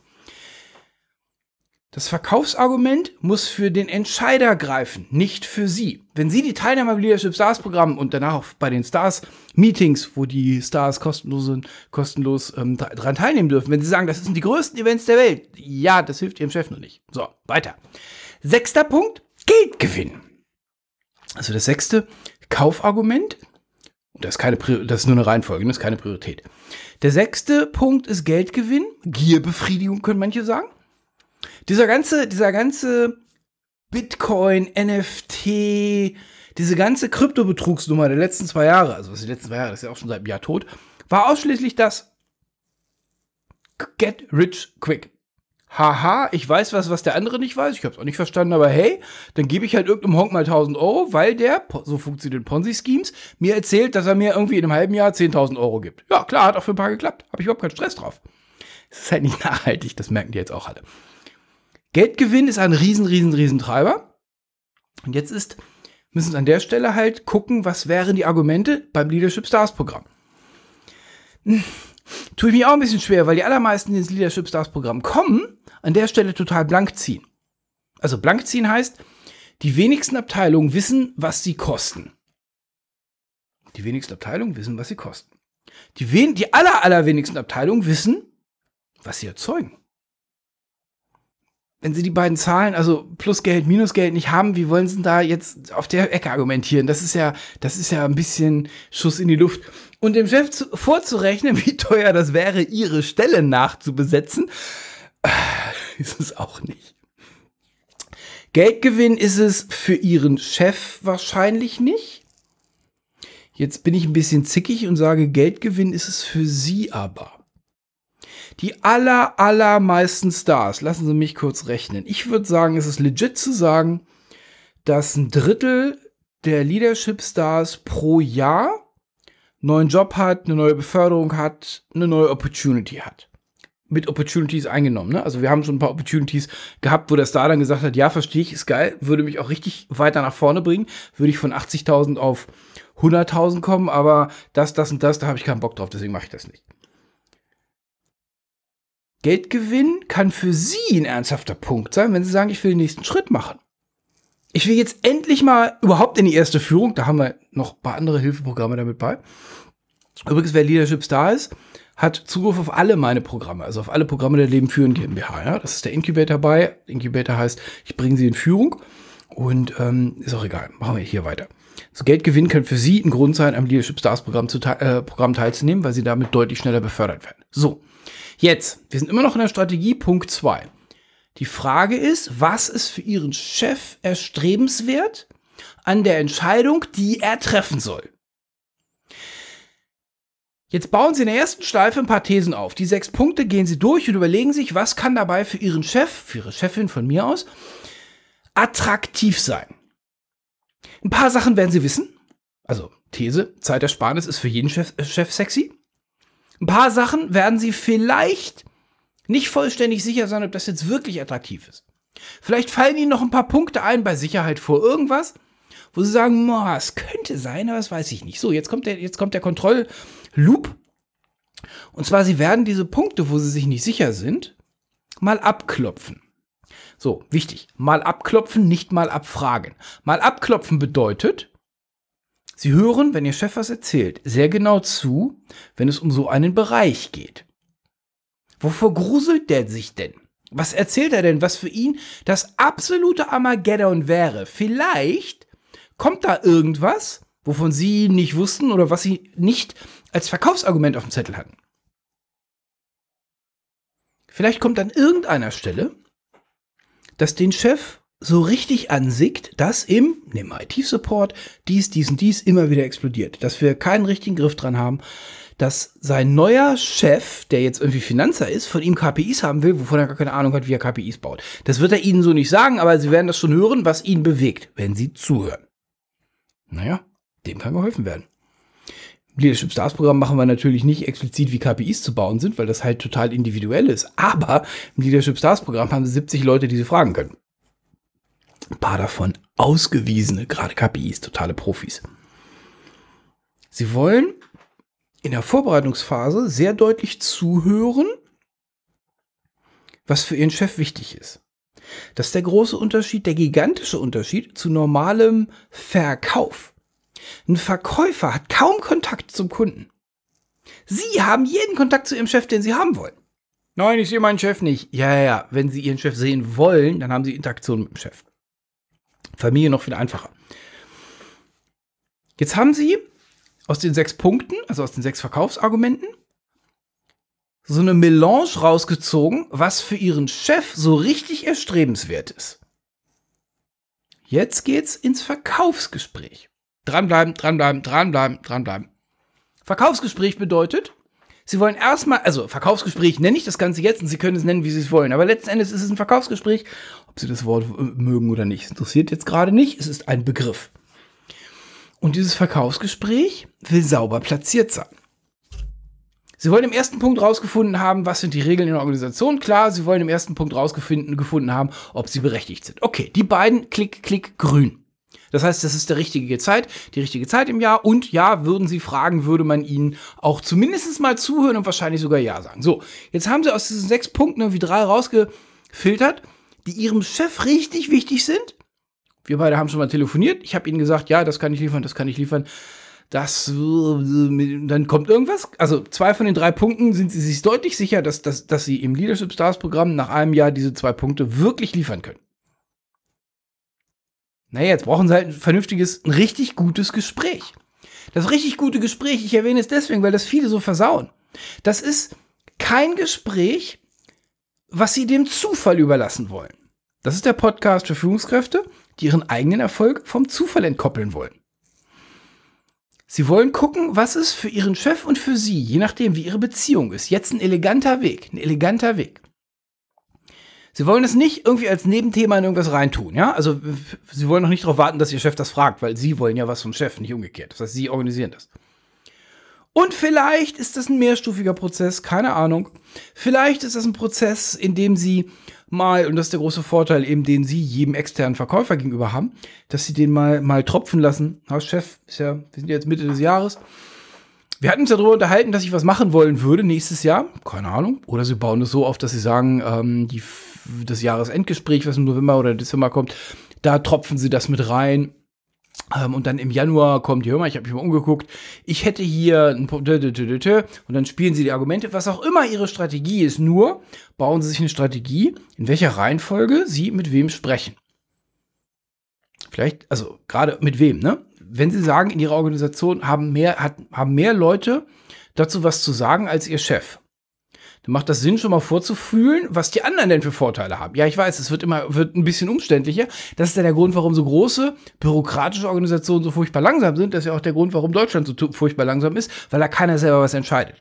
Das Verkaufsargument muss für den Entscheider greifen, nicht für Sie. Wenn Sie die Teilnehmer im Leadership Stars Programm und danach auch bei den Stars Meetings, wo die Stars kostenlos, kostenlos ähm, daran teilnehmen dürfen, wenn Sie sagen, das sind die größten Events der Welt, ja, das hilft Ihrem Chef nur nicht. So, weiter. Sechster Punkt, Geldgewinn. Also das sechste Kaufargument, das ist, keine, das ist nur eine Reihenfolge, das ist keine Priorität. Der sechste Punkt ist Geldgewinn, Gierbefriedigung, können manche sagen. Dieser ganze, dieser ganze Bitcoin, NFT, diese ganze Kryptobetrugsnummer der letzten zwei Jahre, also was die letzten zwei Jahre, das ist ja auch schon seit einem Jahr tot, war ausschließlich das Get rich quick. Haha, ich weiß was, was der andere nicht weiß. Ich habe es auch nicht verstanden, aber hey, dann gebe ich halt irgendeinem Honk mal 1000 Euro, weil der, so funktionieren Ponzi-Schemes, mir erzählt, dass er mir irgendwie in einem halben Jahr 10.000 Euro gibt. Ja, klar, hat auch für ein paar geklappt. Habe ich überhaupt keinen Stress drauf. Das ist halt nicht nachhaltig, das merken die jetzt auch alle. Geldgewinn ist ein riesen, riesen, riesen Treiber. Und jetzt ist, müssen wir an der Stelle halt gucken, was wären die Argumente beim Leadership Stars Programm. Hm, tue ich mich auch ein bisschen schwer, weil die allermeisten, die ins Leadership Stars Programm kommen, an der Stelle total blank ziehen. Also blank ziehen heißt, die wenigsten Abteilungen wissen, was sie kosten. Die wenigsten Abteilungen wissen, was sie kosten. Die, wen die aller, allerwenigsten Abteilungen wissen, was sie erzeugen. Wenn sie die beiden Zahlen, also Plusgeld, Minusgeld nicht haben, wie wollen sie denn da jetzt auf der Ecke argumentieren? Das ist ja, das ist ja ein bisschen Schuss in die Luft. Und dem Chef zu, vorzurechnen, wie teuer das wäre, ihre Stelle nachzubesetzen, ist es auch nicht. Geldgewinn ist es für ihren Chef wahrscheinlich nicht. Jetzt bin ich ein bisschen zickig und sage, Geldgewinn ist es für sie aber. Die aller, allermeisten Stars, lassen Sie mich kurz rechnen. Ich würde sagen, es ist legit zu sagen, dass ein Drittel der Leadership Stars pro Jahr neuen Job hat, eine neue Beförderung hat, eine neue Opportunity hat. Mit Opportunities eingenommen. Ne? Also wir haben schon ein paar Opportunities gehabt, wo der Star dann gesagt hat, ja, verstehe ich, ist geil, würde mich auch richtig weiter nach vorne bringen, würde ich von 80.000 auf 100.000 kommen, aber das, das und das, da habe ich keinen Bock drauf, deswegen mache ich das nicht. Geldgewinn kann für Sie ein ernsthafter Punkt sein, wenn Sie sagen, ich will den nächsten Schritt machen. Ich will jetzt endlich mal überhaupt in die erste Führung, da haben wir noch ein paar andere Hilfeprogramme damit bei. Übrigens, wer Leadership Star ist, hat Zugriff auf alle meine Programme, also auf alle Programme der Leben führen GmbH. Ja? Das ist der Incubator bei. Incubator heißt, ich bringe Sie in Führung und ähm, ist auch egal. Machen wir hier weiter. So Geldgewinn kann für Sie ein Grund sein, am Leadership Stars Programm, zu, äh, Programm teilzunehmen, weil Sie damit deutlich schneller befördert werden. So, jetzt, wir sind immer noch in der Strategie Punkt 2. Die Frage ist, was ist für Ihren Chef erstrebenswert an der Entscheidung, die er treffen soll? Jetzt bauen Sie in der ersten Steife ein paar Thesen auf. Die sechs Punkte gehen Sie durch und überlegen sich, was kann dabei für Ihren Chef, für Ihre Chefin von mir aus, attraktiv sein. Ein paar Sachen werden Sie wissen. Also These, Zeitersparnis ist für jeden Chef, äh, Chef sexy. Ein paar Sachen werden Sie vielleicht nicht vollständig sicher sein, ob das jetzt wirklich attraktiv ist. Vielleicht fallen Ihnen noch ein paar Punkte ein bei Sicherheit vor irgendwas, wo Sie sagen, es könnte sein, aber das weiß ich nicht. So, jetzt kommt der, jetzt kommt der Kontrollloop. Und zwar, Sie werden diese Punkte, wo Sie sich nicht sicher sind, mal abklopfen. So, wichtig. Mal abklopfen, nicht mal abfragen. Mal abklopfen bedeutet, Sie hören, wenn Ihr Chef was erzählt, sehr genau zu, wenn es um so einen Bereich geht. Wovor gruselt der sich denn? Was erzählt er denn, was für ihn das absolute Armageddon wäre? Vielleicht kommt da irgendwas, wovon Sie nicht wussten oder was Sie nicht als Verkaufsargument auf dem Zettel hatten. Vielleicht kommt an irgendeiner Stelle das den Chef so richtig ansickt, dass im, nehmen wir IT-Support, dies, dies und dies immer wieder explodiert. Dass wir keinen richtigen Griff dran haben, dass sein neuer Chef, der jetzt irgendwie Finanzer ist, von ihm KPIs haben will, wovon er gar keine Ahnung hat, wie er KPIs baut. Das wird er Ihnen so nicht sagen, aber Sie werden das schon hören, was ihn bewegt, wenn Sie zuhören. Naja, dem kann geholfen werden. Leadership Stars Programm machen wir natürlich nicht explizit, wie KPIs zu bauen sind, weil das halt total individuell ist. Aber im Leadership Stars Programm haben sie 70 Leute, die sie fragen können. Ein paar davon ausgewiesene, gerade KPIs, totale Profis. Sie wollen in der Vorbereitungsphase sehr deutlich zuhören, was für ihren Chef wichtig ist. Das ist der große Unterschied, der gigantische Unterschied zu normalem Verkauf. Ein Verkäufer hat kaum Kontakt zum Kunden. Sie haben jeden Kontakt zu Ihrem Chef, den Sie haben wollen. Nein, ich sehe meinen Chef nicht. Ja, ja, ja. Wenn Sie Ihren Chef sehen wollen, dann haben Sie Interaktion mit dem Chef. Familie noch viel einfacher. Jetzt haben Sie aus den sechs Punkten, also aus den sechs Verkaufsargumenten, so eine Melange rausgezogen, was für Ihren Chef so richtig erstrebenswert ist. Jetzt geht's ins Verkaufsgespräch. Dranbleiben, dranbleiben, dranbleiben, dranbleiben. Verkaufsgespräch bedeutet, Sie wollen erstmal, also Verkaufsgespräch nenne ich das Ganze jetzt und Sie können es nennen, wie Sie es wollen. Aber letzten Endes ist es ein Verkaufsgespräch, ob Sie das Wort äh, mögen oder nicht. Es interessiert jetzt gerade nicht. Es ist ein Begriff. Und dieses Verkaufsgespräch will sauber platziert sein. Sie wollen im ersten Punkt rausgefunden haben, was sind die Regeln in der Organisation. Klar, Sie wollen im ersten Punkt rausgefunden gefunden haben, ob Sie berechtigt sind. Okay, die beiden, klick, klick, grün. Das heißt, das ist der richtige Zeit, die richtige Zeit im Jahr. Und ja, würden Sie fragen, würde man Ihnen auch zumindest mal zuhören und wahrscheinlich sogar Ja sagen. So, jetzt haben Sie aus diesen sechs Punkten irgendwie drei rausgefiltert, die Ihrem Chef richtig wichtig sind. Wir beide haben schon mal telefoniert. Ich habe Ihnen gesagt, ja, das kann ich liefern, das kann ich liefern. dass äh, dann kommt irgendwas. Also zwei von den drei Punkten sind sie sich deutlich sicher, dass, dass, dass sie im Leadership Stars Programm nach einem Jahr diese zwei Punkte wirklich liefern können. Naja, jetzt brauchen sie halt ein vernünftiges, ein richtig gutes Gespräch. Das richtig gute Gespräch, ich erwähne es deswegen, weil das viele so versauen. Das ist kein Gespräch, was sie dem Zufall überlassen wollen. Das ist der Podcast für Führungskräfte, die ihren eigenen Erfolg vom Zufall entkoppeln wollen. Sie wollen gucken, was ist für ihren Chef und für sie, je nachdem, wie ihre Beziehung ist, jetzt ein eleganter Weg, ein eleganter Weg. Sie wollen es nicht irgendwie als Nebenthema in irgendwas reintun, ja? Also, Sie wollen noch nicht darauf warten, dass Ihr Chef das fragt, weil Sie wollen ja was vom Chef, nicht umgekehrt. Das heißt, Sie organisieren das. Und vielleicht ist das ein mehrstufiger Prozess, keine Ahnung. Vielleicht ist das ein Prozess, in dem Sie mal, und das ist der große Vorteil eben, den Sie jedem externen Verkäufer gegenüber haben, dass Sie den mal, mal tropfen lassen. Herr Chef, ist ja, wir sind jetzt Mitte des Jahres. Wir hatten uns darüber unterhalten, dass ich was machen wollen würde nächstes Jahr. Keine Ahnung. Oder Sie bauen es so auf, dass Sie sagen, ähm, die das Jahresendgespräch, was im November oder Dezember kommt, da tropfen sie das mit rein. Ähm, und dann im Januar kommt, hör mal, ich habe mich mal umgeguckt, ich hätte hier ein und dann spielen sie die Argumente, was auch immer ihre Strategie ist, nur bauen sie sich eine Strategie, in welcher Reihenfolge sie mit wem sprechen. Vielleicht, also gerade mit wem, ne? Wenn sie sagen, in ihrer Organisation haben mehr, hat, haben mehr Leute dazu was zu sagen als ihr Chef dann macht das Sinn, schon mal vorzufühlen, was die anderen denn für Vorteile haben. Ja, ich weiß, es wird immer wird ein bisschen umständlicher. Das ist ja der Grund, warum so große bürokratische Organisationen so furchtbar langsam sind. Das ist ja auch der Grund, warum Deutschland so furchtbar langsam ist, weil da keiner selber was entscheidet.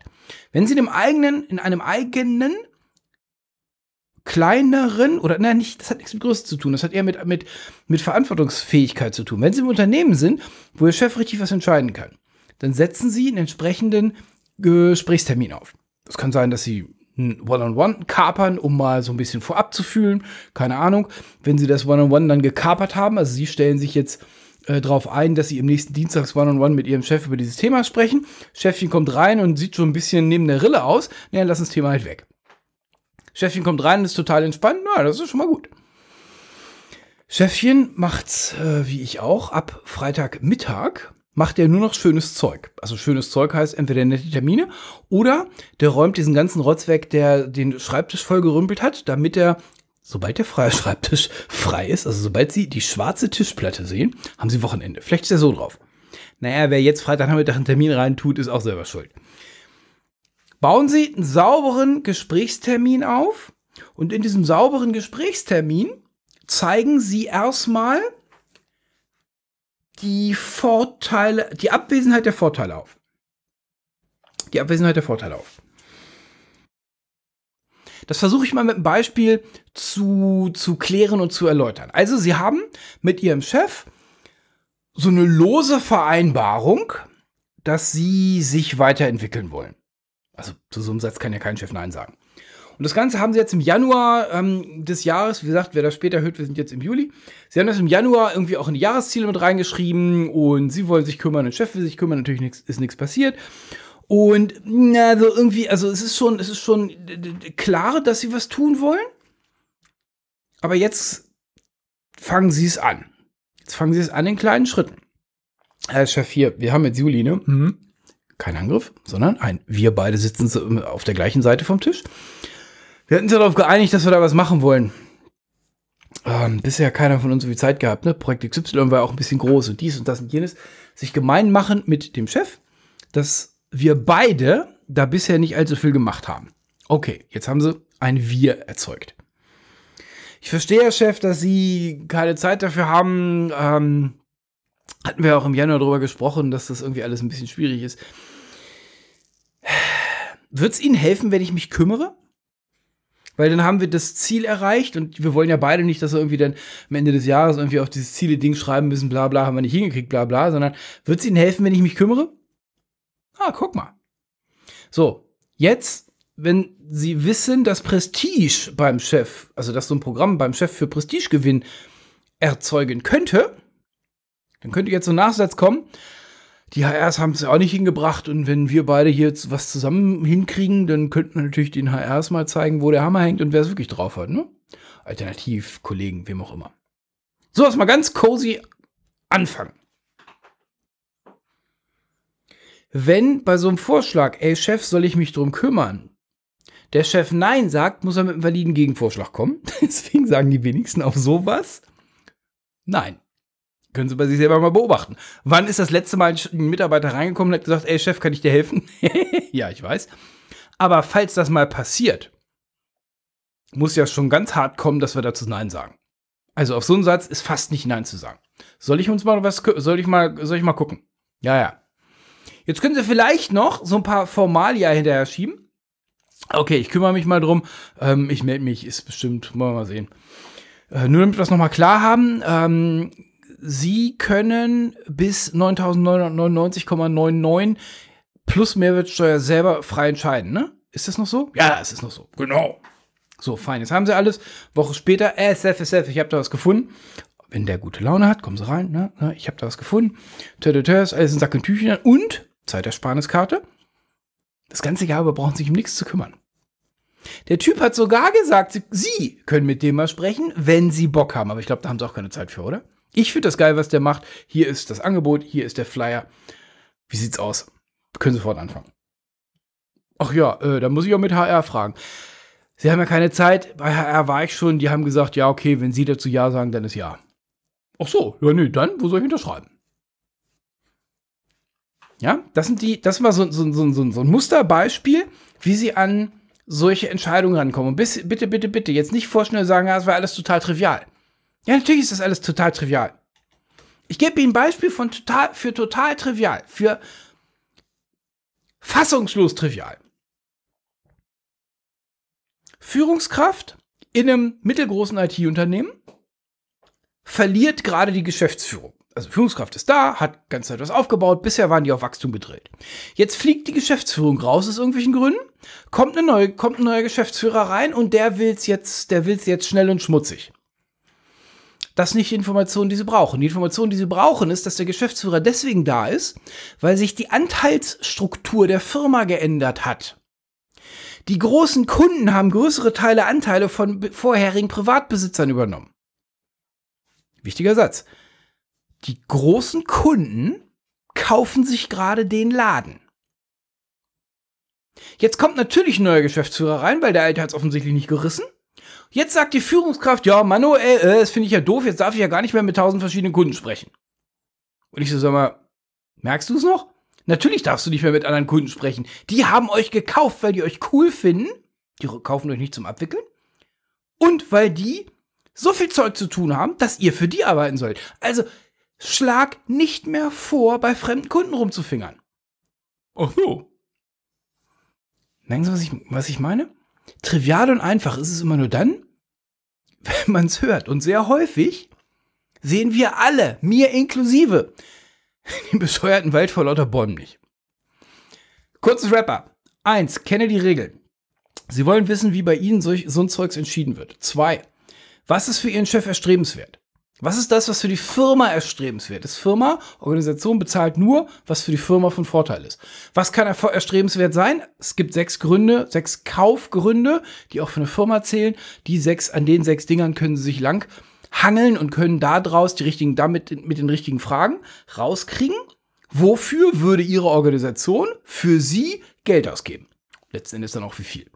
Wenn Sie in einem eigenen, in einem eigenen kleineren oder nein, nicht, das hat nichts mit Größe zu tun, das hat eher mit, mit, mit Verantwortungsfähigkeit zu tun. Wenn Sie im Unternehmen sind, wo Ihr Chef richtig was entscheiden kann, dann setzen Sie einen entsprechenden Gesprächstermin auf. Es kann sein, dass sie ein One-on-One -on -One kapern, um mal so ein bisschen vorab zu fühlen. Keine Ahnung. Wenn sie das One-on-One -on -One dann gekapert haben, also sie stellen sich jetzt äh, darauf ein, dass sie im nächsten Dienstags One-on-One -on -One mit ihrem Chef über dieses Thema sprechen. Chefchen kommt rein und sieht schon ein bisschen neben der Rille aus. Na, dann lass das Thema halt weg. Chefchen kommt rein und ist total entspannt. Na, das ist schon mal gut. Chefchen macht's, äh, wie ich auch, ab Freitagmittag macht er nur noch schönes Zeug. Also schönes Zeug heißt entweder nette Termine oder der räumt diesen ganzen Rotz weg, der den Schreibtisch vollgerümpelt hat, damit er, sobald der freie Schreibtisch frei ist, also sobald Sie die schwarze Tischplatte sehen, haben Sie Wochenende. Vielleicht ist er so drauf. Naja, wer jetzt Freitagnachmittag einen Termin reintut, ist auch selber schuld. Bauen Sie einen sauberen Gesprächstermin auf und in diesem sauberen Gesprächstermin zeigen Sie erstmal, die Vorteile, die Abwesenheit der Vorteile auf. Die Abwesenheit der Vorteile auf. Das versuche ich mal mit einem Beispiel zu, zu klären und zu erläutern. Also, Sie haben mit Ihrem Chef so eine lose Vereinbarung, dass Sie sich weiterentwickeln wollen. Also, zu so einem Satz kann ja kein Chef Nein sagen. Und das Ganze haben sie jetzt im Januar ähm, des Jahres, wie gesagt, wer das später hört, wir sind jetzt im Juli. Sie haben das im Januar irgendwie auch in die Jahresziele mit reingeschrieben und sie wollen sich kümmern, der Chef will sich kümmern, natürlich nix, ist nichts passiert. Und na, also irgendwie, also es ist schon, es ist schon klar, dass sie was tun wollen. Aber jetzt fangen sie es an. Jetzt fangen sie es an in kleinen Schritten. Herr Chef hier, wir haben jetzt Juli, ne? Mhm. Kein Angriff, sondern ein, wir beide sitzen auf der gleichen Seite vom Tisch. Wir hatten uns darauf geeinigt, dass wir da was machen wollen. Ähm, bisher keiner von uns so viel Zeit gehabt, ne? Projekt XY war auch ein bisschen groß und dies und das und jenes. Sich gemein machen mit dem Chef, dass wir beide da bisher nicht allzu viel gemacht haben. Okay, jetzt haben sie ein Wir erzeugt. Ich verstehe, Herr Chef, dass Sie keine Zeit dafür haben. Ähm, hatten wir auch im Januar darüber gesprochen, dass das irgendwie alles ein bisschen schwierig ist. Wird es Ihnen helfen, wenn ich mich kümmere? Weil dann haben wir das Ziel erreicht und wir wollen ja beide nicht, dass wir irgendwie dann am Ende des Jahres irgendwie auf dieses Ziele-Ding schreiben müssen, bla bla, haben wir nicht hingekriegt, bla bla, sondern wird es Ihnen helfen, wenn ich mich kümmere? Ah, guck mal. So, jetzt, wenn Sie wissen, dass Prestige beim Chef, also dass so ein Programm beim Chef für Prestigegewinn erzeugen könnte, dann könnte jetzt so ein Nachsatz kommen, die HRs haben es auch nicht hingebracht und wenn wir beide hier was zusammen hinkriegen, dann könnten wir natürlich den HRs mal zeigen, wo der Hammer hängt und wer es wirklich drauf hat, ne? Alternativ, Kollegen, wem auch immer. So, erstmal ganz cozy anfangen. Wenn bei so einem Vorschlag, ey Chef, soll ich mich drum kümmern, der Chef Nein sagt, muss er mit einem validen Gegenvorschlag kommen. Deswegen sagen die wenigsten auf sowas Nein. Können Sie bei sich selber mal beobachten. Wann ist das letzte Mal ein Mitarbeiter reingekommen und hat gesagt, ey Chef, kann ich dir helfen? ja, ich weiß. Aber falls das mal passiert, muss ja schon ganz hart kommen, dass wir dazu Nein sagen. Also auf so einen Satz ist fast nicht Nein zu sagen. Soll ich uns mal was, soll ich mal, soll ich mal gucken? Ja, ja. Jetzt können Sie vielleicht noch so ein paar Formalia hinterher schieben. Okay, ich kümmere mich mal drum. Ähm, ich melde mich, ist bestimmt, wollen wir mal sehen. Äh, nur damit wir das nochmal klar haben. Ähm, Sie können bis 9.999,99 plus Mehrwertsteuer selber frei entscheiden, ne? Ist das noch so? Ja, es ist noch so. Genau. So, fein. Jetzt haben sie alles. Woche später, äh, SF, SF, ich habe da was gefunden. Wenn der gute Laune hat, kommen sie rein. Ne? Ich habe da was gefunden. Tötötös, alles in Sack und Tüchern. Und Zeitersparniskarte. Das ganze Jahr über brauchen sich um nichts zu kümmern. Der Typ hat sogar gesagt, Sie können mit dem mal sprechen, wenn Sie Bock haben. Aber ich glaube, da haben Sie auch keine Zeit für, oder? Ich finde das geil, was der macht. Hier ist das Angebot, hier ist der Flyer. Wie sieht's aus? können sofort anfangen. Ach ja, äh, da muss ich auch mit HR fragen. Sie haben ja keine Zeit. Bei HR war ich schon. Die haben gesagt, ja, okay, wenn Sie dazu Ja sagen, dann ist Ja. Ach so, ja, nee, dann, wo soll ich unterschreiben? Ja, das sind die, das war so, so, so, so, so ein Musterbeispiel, wie Sie an solche Entscheidungen rankommen. Und bis, bitte, bitte, bitte, jetzt nicht vorschnell sagen, ja, das war alles total trivial. Ja, natürlich ist das alles total trivial. Ich gebe Ihnen ein Beispiel von total, für total trivial, für fassungslos trivial. Führungskraft in einem mittelgroßen IT-Unternehmen verliert gerade die Geschäftsführung. Also Führungskraft ist da, hat ganz Zeit was aufgebaut, bisher waren die auf Wachstum gedreht. Jetzt fliegt die Geschäftsführung raus aus irgendwelchen Gründen, kommt, eine neue, kommt ein neuer Geschäftsführer rein und der will's jetzt, der will's jetzt schnell und schmutzig. Das nicht die Information, die sie brauchen. Die Information, die sie brauchen, ist, dass der Geschäftsführer deswegen da ist, weil sich die Anteilsstruktur der Firma geändert hat. Die großen Kunden haben größere Teile Anteile von vorherigen Privatbesitzern übernommen. Wichtiger Satz. Die großen Kunden kaufen sich gerade den Laden. Jetzt kommt natürlich ein neuer Geschäftsführer rein, weil der alte hat es offensichtlich nicht gerissen. Jetzt sagt die Führungskraft, ja, Manuel, äh, das finde ich ja doof, jetzt darf ich ja gar nicht mehr mit tausend verschiedenen Kunden sprechen. Und ich so, sag mal, merkst du es noch? Natürlich darfst du nicht mehr mit anderen Kunden sprechen. Die haben euch gekauft, weil die euch cool finden. Die kaufen euch nicht zum Abwickeln. Und weil die so viel Zeug zu tun haben, dass ihr für die arbeiten sollt. Also schlag nicht mehr vor, bei fremden Kunden rumzufingern. Ach so. Merken Sie, was ich, was ich meine? Trivial und einfach ist es immer nur dann, wenn man es hört. Und sehr häufig sehen wir alle, mir inklusive, den bescheuerten Wald vor lauter Bäumen nicht. Kurzes Rapper. Eins, kenne die Regeln. Sie wollen wissen, wie bei Ihnen solch, so ein Zeugs entschieden wird. Zwei, was ist für Ihren Chef erstrebenswert? Was ist das, was für die Firma erstrebenswert ist? Firma, Organisation bezahlt nur, was für die Firma von Vorteil ist. Was kann erstrebenswert sein? Es gibt sechs Gründe, sechs Kaufgründe, die auch für eine Firma zählen. Die sechs, an den sechs Dingern können Sie sich lang hangeln und können daraus die richtigen, damit mit den richtigen Fragen rauskriegen. Wofür würde Ihre Organisation für Sie Geld ausgeben? Letzten Endes dann auch wie viel.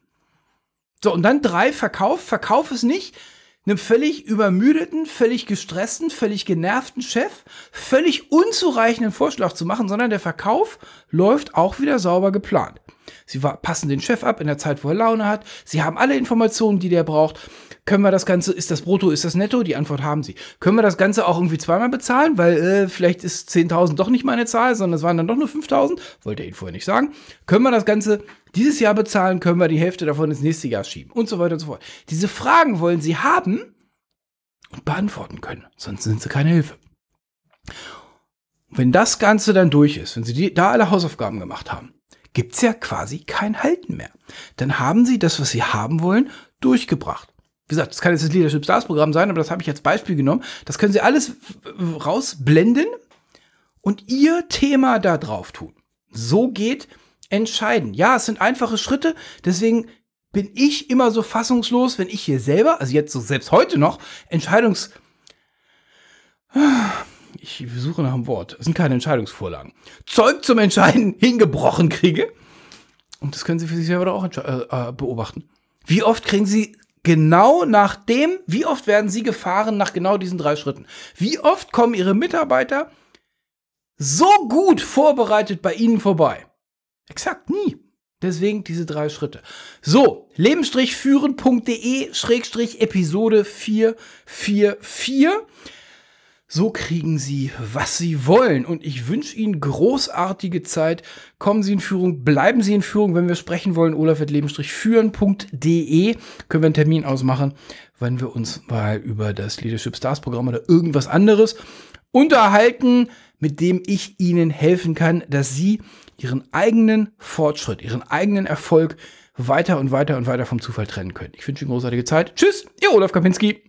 So, und dann drei, Verkauf. Verkauf ist nicht, einem völlig übermüdeten, völlig gestressten, völlig genervten Chef völlig unzureichenden Vorschlag zu machen, sondern der Verkauf läuft auch wieder sauber geplant. Sie passen den Chef ab in der Zeit, wo er Laune hat. Sie haben alle Informationen, die der braucht. Können wir das Ganze, ist das Brutto, ist das Netto? Die Antwort haben sie. Können wir das Ganze auch irgendwie zweimal bezahlen? Weil äh, vielleicht ist 10.000 doch nicht meine Zahl, sondern es waren dann doch nur 5.000. Wollte er Ihnen vorher nicht sagen. Können wir das Ganze dieses Jahr bezahlen? Können wir die Hälfte davon ins nächste Jahr schieben? Und so weiter und so fort. Diese Fragen wollen Sie haben und beantworten können. Sonst sind Sie keine Hilfe. Wenn das Ganze dann durch ist, wenn Sie die, da alle Hausaufgaben gemacht haben, gibt es ja quasi kein Halten mehr. Dann haben Sie das, was Sie haben wollen, durchgebracht. Wie gesagt, das kann jetzt das Leadership Stars Programm sein, aber das habe ich als Beispiel genommen. Das können Sie alles rausblenden und Ihr Thema da drauf tun. So geht entscheiden. Ja, es sind einfache Schritte, deswegen bin ich immer so fassungslos, wenn ich hier selber, also jetzt so selbst heute noch, Entscheidungs ich suche nach einem Wort. Es sind keine Entscheidungsvorlagen. Zeug zum Entscheiden hingebrochen kriege. Und das können Sie für sich selber auch äh, äh, beobachten. Wie oft kriegen Sie genau nach dem, wie oft werden Sie gefahren nach genau diesen drei Schritten? Wie oft kommen Ihre Mitarbeiter so gut vorbereitet bei Ihnen vorbei? Exakt nie. Deswegen diese drei Schritte. So, lebenstrichführen.de Schrägstrich Episode 444. So kriegen Sie, was Sie wollen. Und ich wünsche Ihnen großartige Zeit. Kommen Sie in Führung, bleiben Sie in Führung. Wenn wir sprechen wollen, olaf.leben-führen.de können wir einen Termin ausmachen, wenn wir uns mal über das Leadership Stars Programm oder irgendwas anderes unterhalten, mit dem ich Ihnen helfen kann, dass Sie Ihren eigenen Fortschritt, Ihren eigenen Erfolg weiter und weiter und weiter vom Zufall trennen können. Ich wünsche Ihnen großartige Zeit. Tschüss, Ihr Olaf Kapinski.